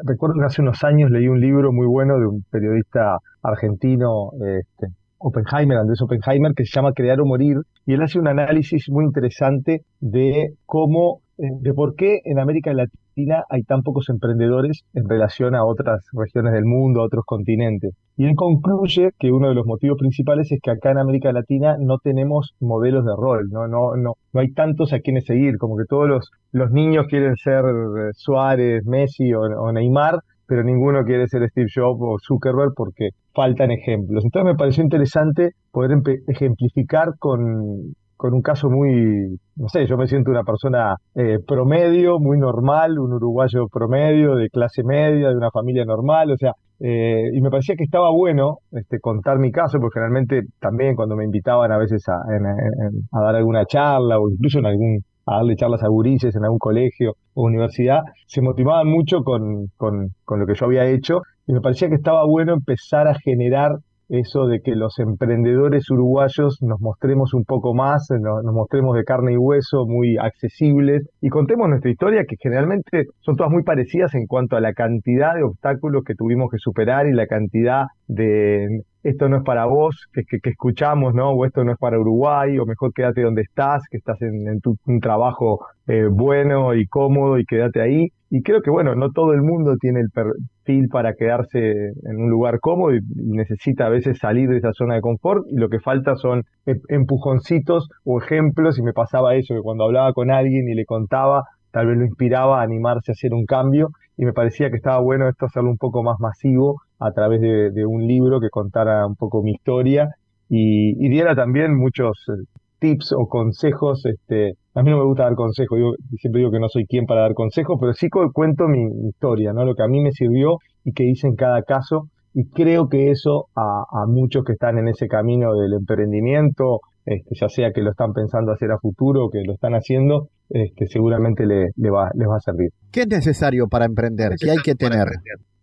recuerdo que hace unos años leí un libro muy bueno de un periodista argentino, este, Oppenheimer, Andrés Oppenheimer, que se llama Crear o Morir, y él hace un análisis muy interesante de cómo, eh, de por qué en América Latina hay tan pocos emprendedores en relación a otras regiones del mundo, a otros continentes. Y él concluye que uno de los motivos principales es que acá en América Latina no tenemos modelos de rol, no, no, no, no hay tantos a quienes seguir, como que todos los, los niños quieren ser eh, Suárez, Messi o, Neymar, pero ninguno quiere ser Steve Jobs o Zuckerberg porque faltan ejemplos. Entonces me pareció interesante poder ejemplificar con, con un caso muy, no sé, yo me siento una persona eh, promedio, muy normal, un uruguayo promedio, de clase media, de una familia normal, o sea, eh, y me parecía que estaba bueno este, contar mi caso, porque generalmente también cuando me invitaban a veces a, a dar alguna charla o incluso en algún, a darle charlas a gurises en algún colegio o universidad, se motivaban mucho con, con, con lo que yo había hecho y me parecía que estaba bueno empezar a generar eso de que los emprendedores uruguayos nos mostremos un poco más, nos, mostremos de carne y hueso, muy accesibles y contemos nuestra historia que generalmente son todas muy parecidas en cuanto a la cantidad de obstáculos que tuvimos que superar y la cantidad de esto no es para vos, que, que, escuchamos, ¿no? O esto no es para Uruguay, o mejor quédate donde estás, que estás en, tu, un trabajo eh, bueno y cómodo y quédate ahí. Y creo que, bueno, no todo el mundo tiene el perfil para quedarse en un lugar cómodo y, necesita a veces salir de esa zona de confort y lo que falta son em, empujoncitos o ejemplos y me pasaba eso, que cuando hablaba con alguien y le contaba, tal vez lo inspiraba a animarse a hacer un cambio y me parecía que estaba bueno esto hacerlo un poco más masivo a través de, un libro que contara un poco mi historia y, diera también muchos eh, tips o consejos. Este, a mí no me gusta dar consejos, yo siempre digo que no soy quien para dar consejos, pero sí cuento mi, historia, ¿no? lo que a mí me sirvió y que hice en cada caso. Y creo que eso a, muchos que están en ese camino del emprendimiento este, ya sea que lo están pensando hacer a futuro o que lo están haciendo, este, seguramente le, va, les va a servir. ¿Qué es necesario para emprender? ¿Qué hay que tener?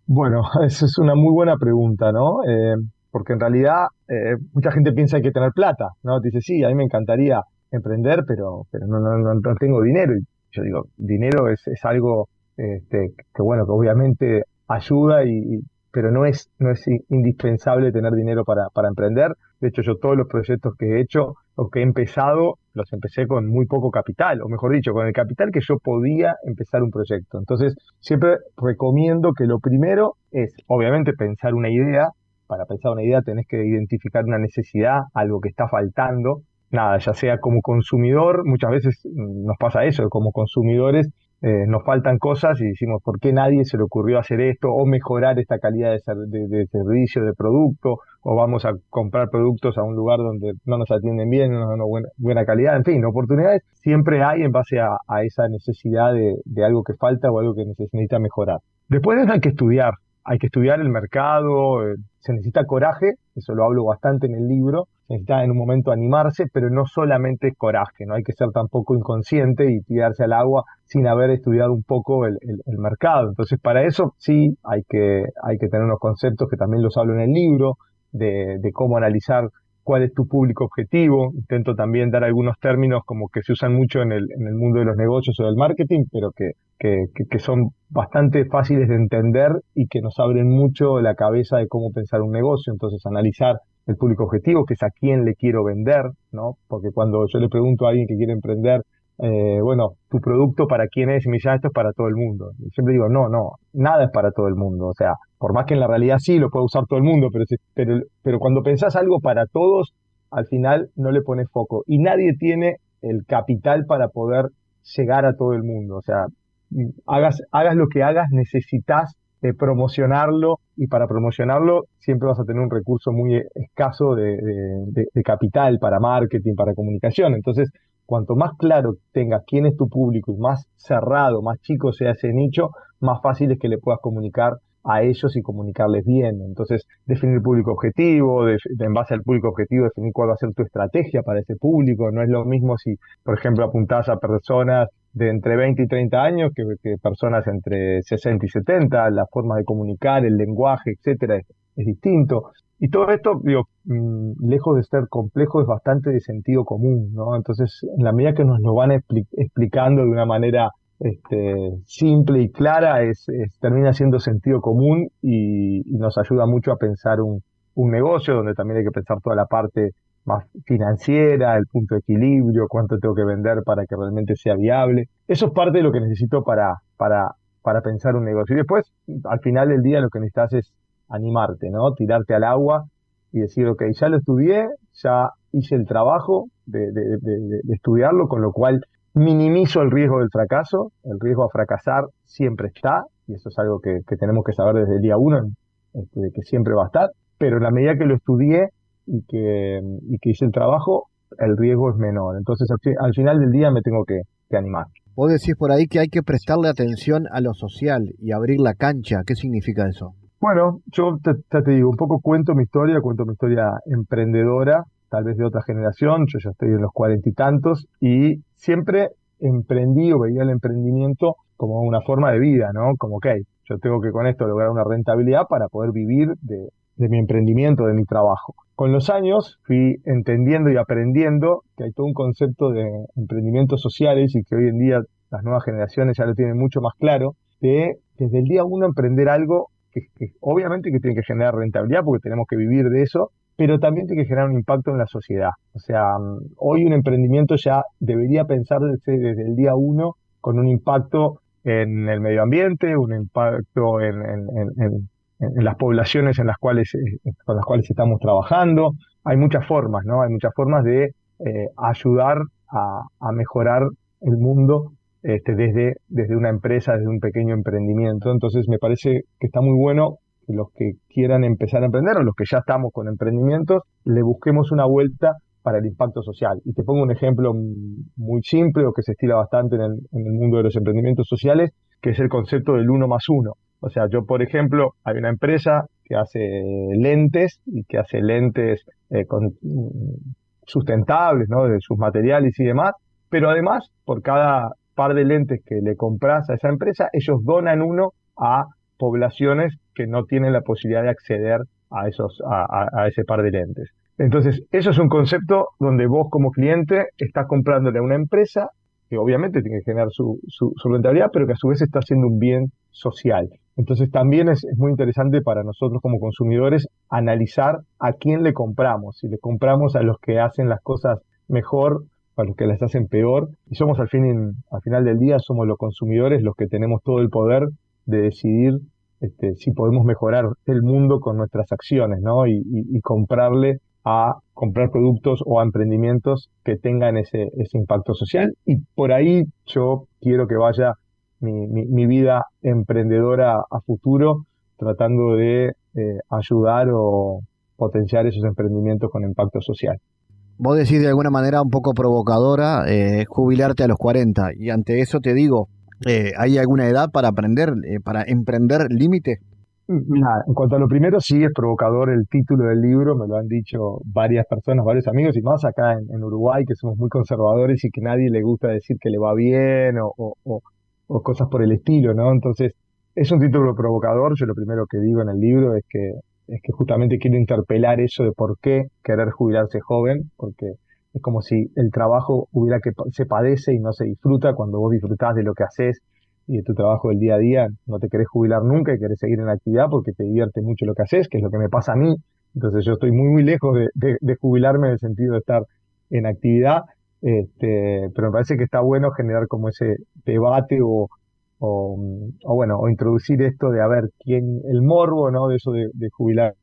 Bueno, esa es una muy buena pregunta, ¿no? Eh, porque en realidad eh, mucha gente piensa que hay que tener plata, ¿no? Dice, sí, a mí me encantaría emprender, pero, pero no, no, no, tengo dinero. Y yo digo, dinero es, es algo este, que, bueno, que obviamente ayuda y, pero no es, no es indispensable tener dinero para, para emprender. De hecho, yo todos los proyectos que he hecho o que he empezado, los empecé con muy poco capital, o mejor dicho, con el capital que yo podía empezar un proyecto. Entonces, siempre recomiendo que lo primero es, obviamente, pensar una idea. Para pensar una idea tenés que identificar una necesidad, algo que está faltando. Nada, ya sea como consumidor, muchas veces nos pasa eso, como consumidores eh, nos faltan cosas y decimos, ¿por qué nadie se le ocurrió hacer esto? O mejorar esta calidad de, servicio, de producto, o vamos a comprar productos a un lugar donde no nos atienden bien, no una buena, buena calidad, en fin, oportunidades siempre hay en base a, esa necesidad de, algo que falta o algo que necesita mejorar. Después hay que estudiar, hay que estudiar el mercado, eh, se necesita coraje, eso lo hablo bastante en el libro, necesita en un momento animarse, pero no solamente coraje, no hay que ser tampoco inconsciente y tirarse al agua sin haber estudiado un poco el, mercado. Entonces, para eso sí hay que, hay que tener unos conceptos que también los hablo en el libro, de, de cómo analizar cuál es tu público objetivo. Intento también dar algunos términos como que se usan mucho en el, en el mundo de los negocios o del marketing, pero que, que, que, son bastante fáciles de entender y que nos abren mucho la cabeza de cómo pensar un negocio. Entonces, analizar el público objetivo, que es a quién le quiero vender, ¿no? Porque cuando yo le pregunto a alguien que quiere emprender, eh, bueno, tu producto para quién es, y me dice, ah, esto es para todo el mundo. Siempre digo, no, no, nada es para todo el mundo. O sea, por más que en la realidad sí lo puede usar todo el mundo, pero, pero, pero cuando pensás algo para todos, al final no le pones foco. Y nadie tiene el capital para poder llegar a todo el mundo. O sea, hagas, hagas lo que hagas, necesitas de promocionarlo y para promocionarlo siempre vas a tener un recurso muy escaso de, de, capital para marketing, para comunicación. Entonces, cuanto más claro tengas quién es tu público y más cerrado, más chico sea ese nicho, más fácil es que le puedas comunicar a ellos y comunicarles bien. Entonces, definir público objetivo, en base al público objetivo, definir cuál va a ser tu estrategia para ese público. No es lo mismo si, por ejemplo, apuntás a personas de entre 20 y 30 años que, personas entre 60 y 70, la forma de comunicar, el lenguaje, etcétera, es, es distinto. Y todo esto, digo, mm, lejos de ser complejo, es bastante de sentido común, ¿no? Entonces, en la medida que nos lo van explicando de una manera este, simple y clara, es, termina siendo sentido común y, nos ayuda mucho a pensar un negocio donde también hay que pensar toda la parte más financiera, el punto de equilibrio, cuánto tengo que vender para que realmente sea viable. Eso es parte de lo que necesito para, para, para pensar un negocio. Y después, al final del día, lo que necesitas es animarte, ¿no? Tirarte al agua y decir, ok, ya lo estudié, ya hice el trabajo de, estudiarlo, con lo cual minimizo el riesgo del fracaso, el riesgo a fracasar siempre está, y eso es algo que, tenemos que saber desde el día uno, este, de que siempre va a estar, pero en la medida que lo estudié y que, y que hice el trabajo, el riesgo es menor. Entonces, al, final del día me tengo que, que animar. Vos decís por ahí que hay que prestarle atención a lo social y abrir la cancha. ¿Qué significa eso? Bueno, yo te, te, digo, un poco cuento mi historia, cuento mi historia emprendedora, tal vez de otra generación, yo ya estoy en los cuarenta y tantos, y siempre emprendí o veía el emprendimiento como una forma de vida, ¿no? Como, ok, yo tengo que con esto lograr una rentabilidad para poder vivir de, de mi emprendimiento, de mi trabajo. Con los años fui entendiendo y aprendiendo que hay todo un concepto de emprendimientos sociales y que hoy en día las nuevas generaciones ya lo tienen mucho más claro, de desde el día uno emprender algo que, obviamente que tiene que generar rentabilidad porque tenemos que vivir de eso, pero también tiene que generar un impacto en la sociedad. O sea, mm, hoy un emprendimiento ya debería pensar desde, desde el día uno con un impacto en el medio ambiente, un impacto en, en, las poblaciones en las cuales, eh, con las cuales estamos trabajando. Hay muchas formas, ¿no? Hay muchas formas de eh, ayudar a, a mejorar el mundo este, desde, desde una empresa, desde un pequeño emprendimiento. Entonces me parece que está muy bueno que los que quieran empezar a emprender o los que ya estamos con emprendimientos, le busquemos una vuelta para el impacto social. Y te pongo un ejemplo muy simple o que se estila bastante en el, en el mundo de los emprendimientos sociales, que es el concepto del uno más uno. O sea, yo, por ejemplo, hay una empresa que hace lentes y que hace lentes eh, con sustentables, ¿no? De sus materiales y demás, pero además, por cada par de lentes que le compras a esa empresa, ellos donan uno a poblaciones que no tienen la posibilidad de acceder a, esos, a, ese par de lentes. Entonces, eso es un concepto donde vos como cliente estás comprándole a una empresa que obviamente tiene que generar su, su, rentabilidad, pero que a su vez está haciendo un bien social. Entonces también es, muy interesante para nosotros como consumidores analizar a quién le compramos, si le compramos a los que hacen las cosas mejor a los que las hacen peor. Y somos al, fin, al final del día, somos los consumidores los que tenemos todo el poder de decidir este, si podemos mejorar el mundo con nuestras acciones, ¿no? Y, y, comprarle a comprar productos o a emprendimientos que tengan ese, ese impacto social. Y por ahí yo quiero que vaya mi, mi, vida emprendedora a futuro, tratando de eh, ayudar o potenciar esos emprendimientos con impacto social. Vos decís de alguna manera un poco provocadora eh, jubilarte a los 40 y ante eso te digo, eh, ¿Hay alguna edad para aprender, para emprender límite? En cuanto a lo primero, sí es provocador el título del libro, me lo han dicho varias personas, varios amigos, y más acá en, Uruguay, que somos muy conservadores y que nadie le gusta decir que le va bien o, o, cosas por el estilo, ¿no? Entonces, es un título provocador, yo lo primero que digo en el libro es que, es que justamente quiero interpelar eso de por qué querer jubilarse joven, porque es como si el trabajo hubiera que se padece y no se disfruta cuando vos disfrutás de lo que haces y de tu trabajo del día a día, no te querés jubilar nunca y querés seguir en actividad porque te divierte mucho lo que haces, que es lo que me pasa a mí. Entonces yo estoy muy, muy lejos de, jubilarme en el sentido de estar en actividad, este, pero me parece que está bueno generar como ese debate o, o, bueno, o introducir esto de a ver quién, el morbo, ¿no? De eso de, jubilarse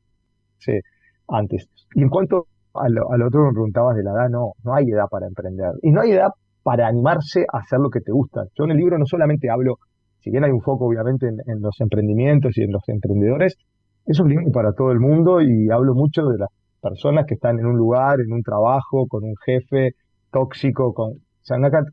antes. Y en cuanto a lo, otro que me preguntabas de la edad, no, no hay edad para emprender. Y no hay edad para animarse a hacer lo que te gusta. Yo en el libro no solamente hablo, si bien hay un foco obviamente en, los emprendimientos y en los emprendedores, es un libro para todo el mundo y hablo mucho de las personas que están en un lugar, en un trabajo, con un jefe tóxico, con,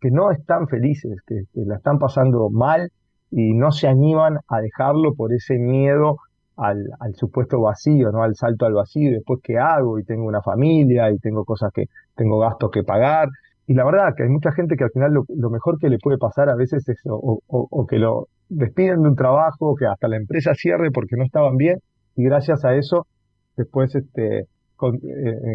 que no están felices, que, la están pasando mal y no se animan a dejarlo por ese miedo al, al, supuesto vacío, ¿no? Al salto al vacío, después qué hago, y tengo una familia, y tengo cosas que, tengo gastos que pagar. Y la verdad que hay mucha gente que al final lo, mejor que le puede pasar a veces es o, o, que lo despiden de un trabajo, que hasta la empresa cierre porque no estaban bien, y gracias a eso después este, eh,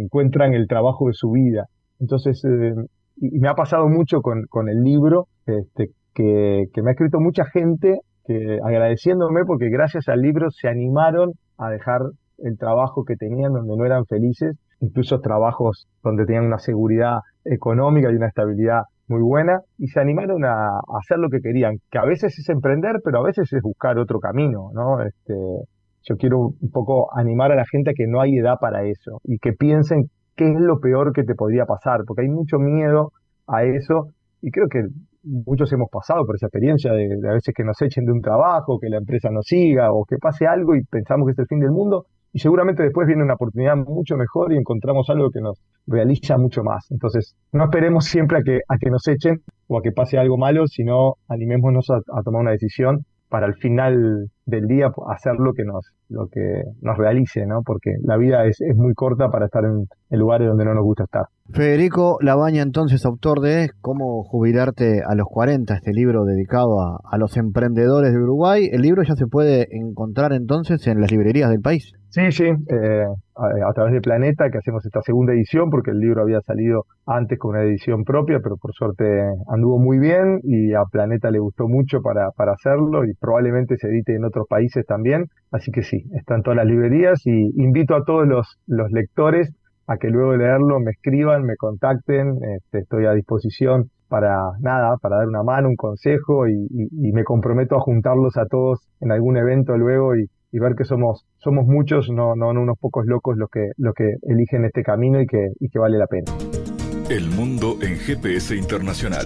encuentran el trabajo de su vida. Entonces, eh, y, me ha pasado mucho con, el libro, este, que, que me ha escrito mucha gente que agradeciéndome porque gracias al libro se animaron a dejar el trabajo que tenían donde no eran felices, incluso trabajos donde tenían una seguridad económica y una estabilidad muy buena, y se animaron a, hacer lo que querían, que a veces es emprender, pero a veces es buscar otro camino, ¿no? Este, yo quiero un poco animar a la gente a que no hay edad para eso y que piensen qué es lo peor que te podría pasar, porque hay mucho miedo a eso y creo que muchos hemos pasado por esa experiencia de, a veces que nos echen de un trabajo, que la empresa nos siga o que pase algo y pensamos que es el fin del mundo y seguramente después viene una oportunidad mucho mejor y encontramos algo que nos realiza mucho más. Entonces, no esperemos siempre a que, a que nos echen o a que pase algo malo, sino animémonos a, a tomar una decisión para al final del día hacer lo que nos, lo que nos realice, ¿no? Porque la vida es, es muy corta para estar en, en lugares donde no nos gusta estar. Federico Labaña, entonces, autor de Cómo jubilarte a los 40, este libro dedicado a, los emprendedores de Uruguay. El libro ya se puede encontrar entonces en las librerías del país. Sí, sí, eh, a, través de Planeta, que hacemos esta segunda edición, porque el libro había salido antes con una edición propia, pero por suerte anduvo muy bien y a Planeta le gustó mucho para, para hacerlo y probablemente se edite en otros países también. Así que sí, está en todas las librerías y invito a todos los, los lectores a que luego de leerlo me escriban, me contacten, este, estoy a disposición para nada, para dar una mano, un consejo y, me comprometo a juntarlos a todos en algún evento luego y, ver que somos, somos muchos, no, no, unos pocos locos los que, los que eligen este camino y que, y que vale la pena. El mundo en GPS Internacional.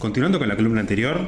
Continuando con la columna anterior,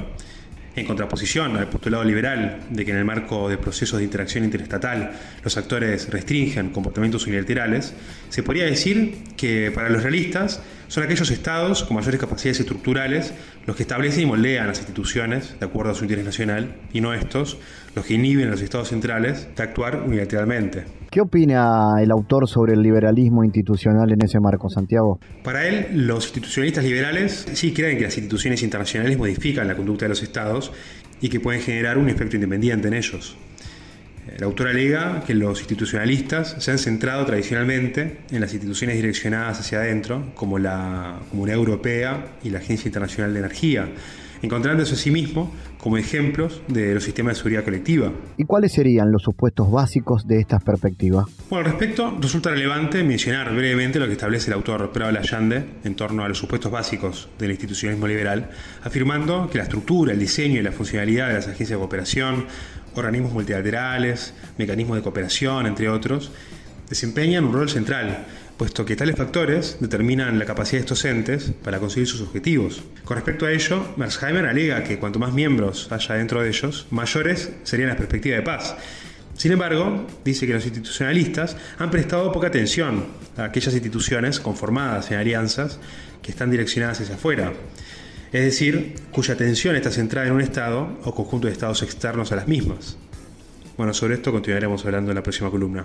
en contraposición al postulado liberal de que en el marco de procesos de interacción interestatal los actores restringen comportamientos unilaterales, se podría decir que para los realistas son aquellos estados con mayores capacidades estructurales los que establecen y moldean las instituciones de acuerdo a su interés nacional y no estos los que inhiben a los estados centrales de actuar unilateralmente. ¿Qué opina el autor sobre el liberalismo institucional en ese marco, Santiago? Para él, los institucionalistas liberales sí creen que las instituciones internacionales modifican la conducta de los estados y que pueden generar un efecto independiente en ellos. El autor alega que los institucionalistas se han centrado tradicionalmente en las instituciones direccionadas hacia adentro, como la Comunidad Europea y la Agencia Internacional de Energía, encontrándose a sí mismo como ejemplos de los sistemas de seguridad colectiva. ¿Y cuáles serían los supuestos básicos de estas perspectivas? Bueno, al respecto, resulta relevante mencionar brevemente lo que establece el autor Prabal Allende en torno a los supuestos básicos del institucionalismo liberal, afirmando que la estructura, el diseño y la funcionalidad de las agencias de cooperación, organismos multilaterales, mecanismos de cooperación, entre otros, desempeñan un rol central puesto que tales factores determinan la capacidad de estos entes para conseguir sus objetivos. Con respecto a ello, Mersheimer alega que cuanto más miembros haya dentro de ellos, mayores serían las perspectivas de paz. Sin embargo, dice que los institucionalistas han prestado poca atención a aquellas instituciones conformadas en alianzas que están direccionadas hacia afuera, es decir, cuya atención está centrada en un Estado o conjunto de estados externos a las mismas. Bueno, sobre esto continuaremos hablando en la próxima columna.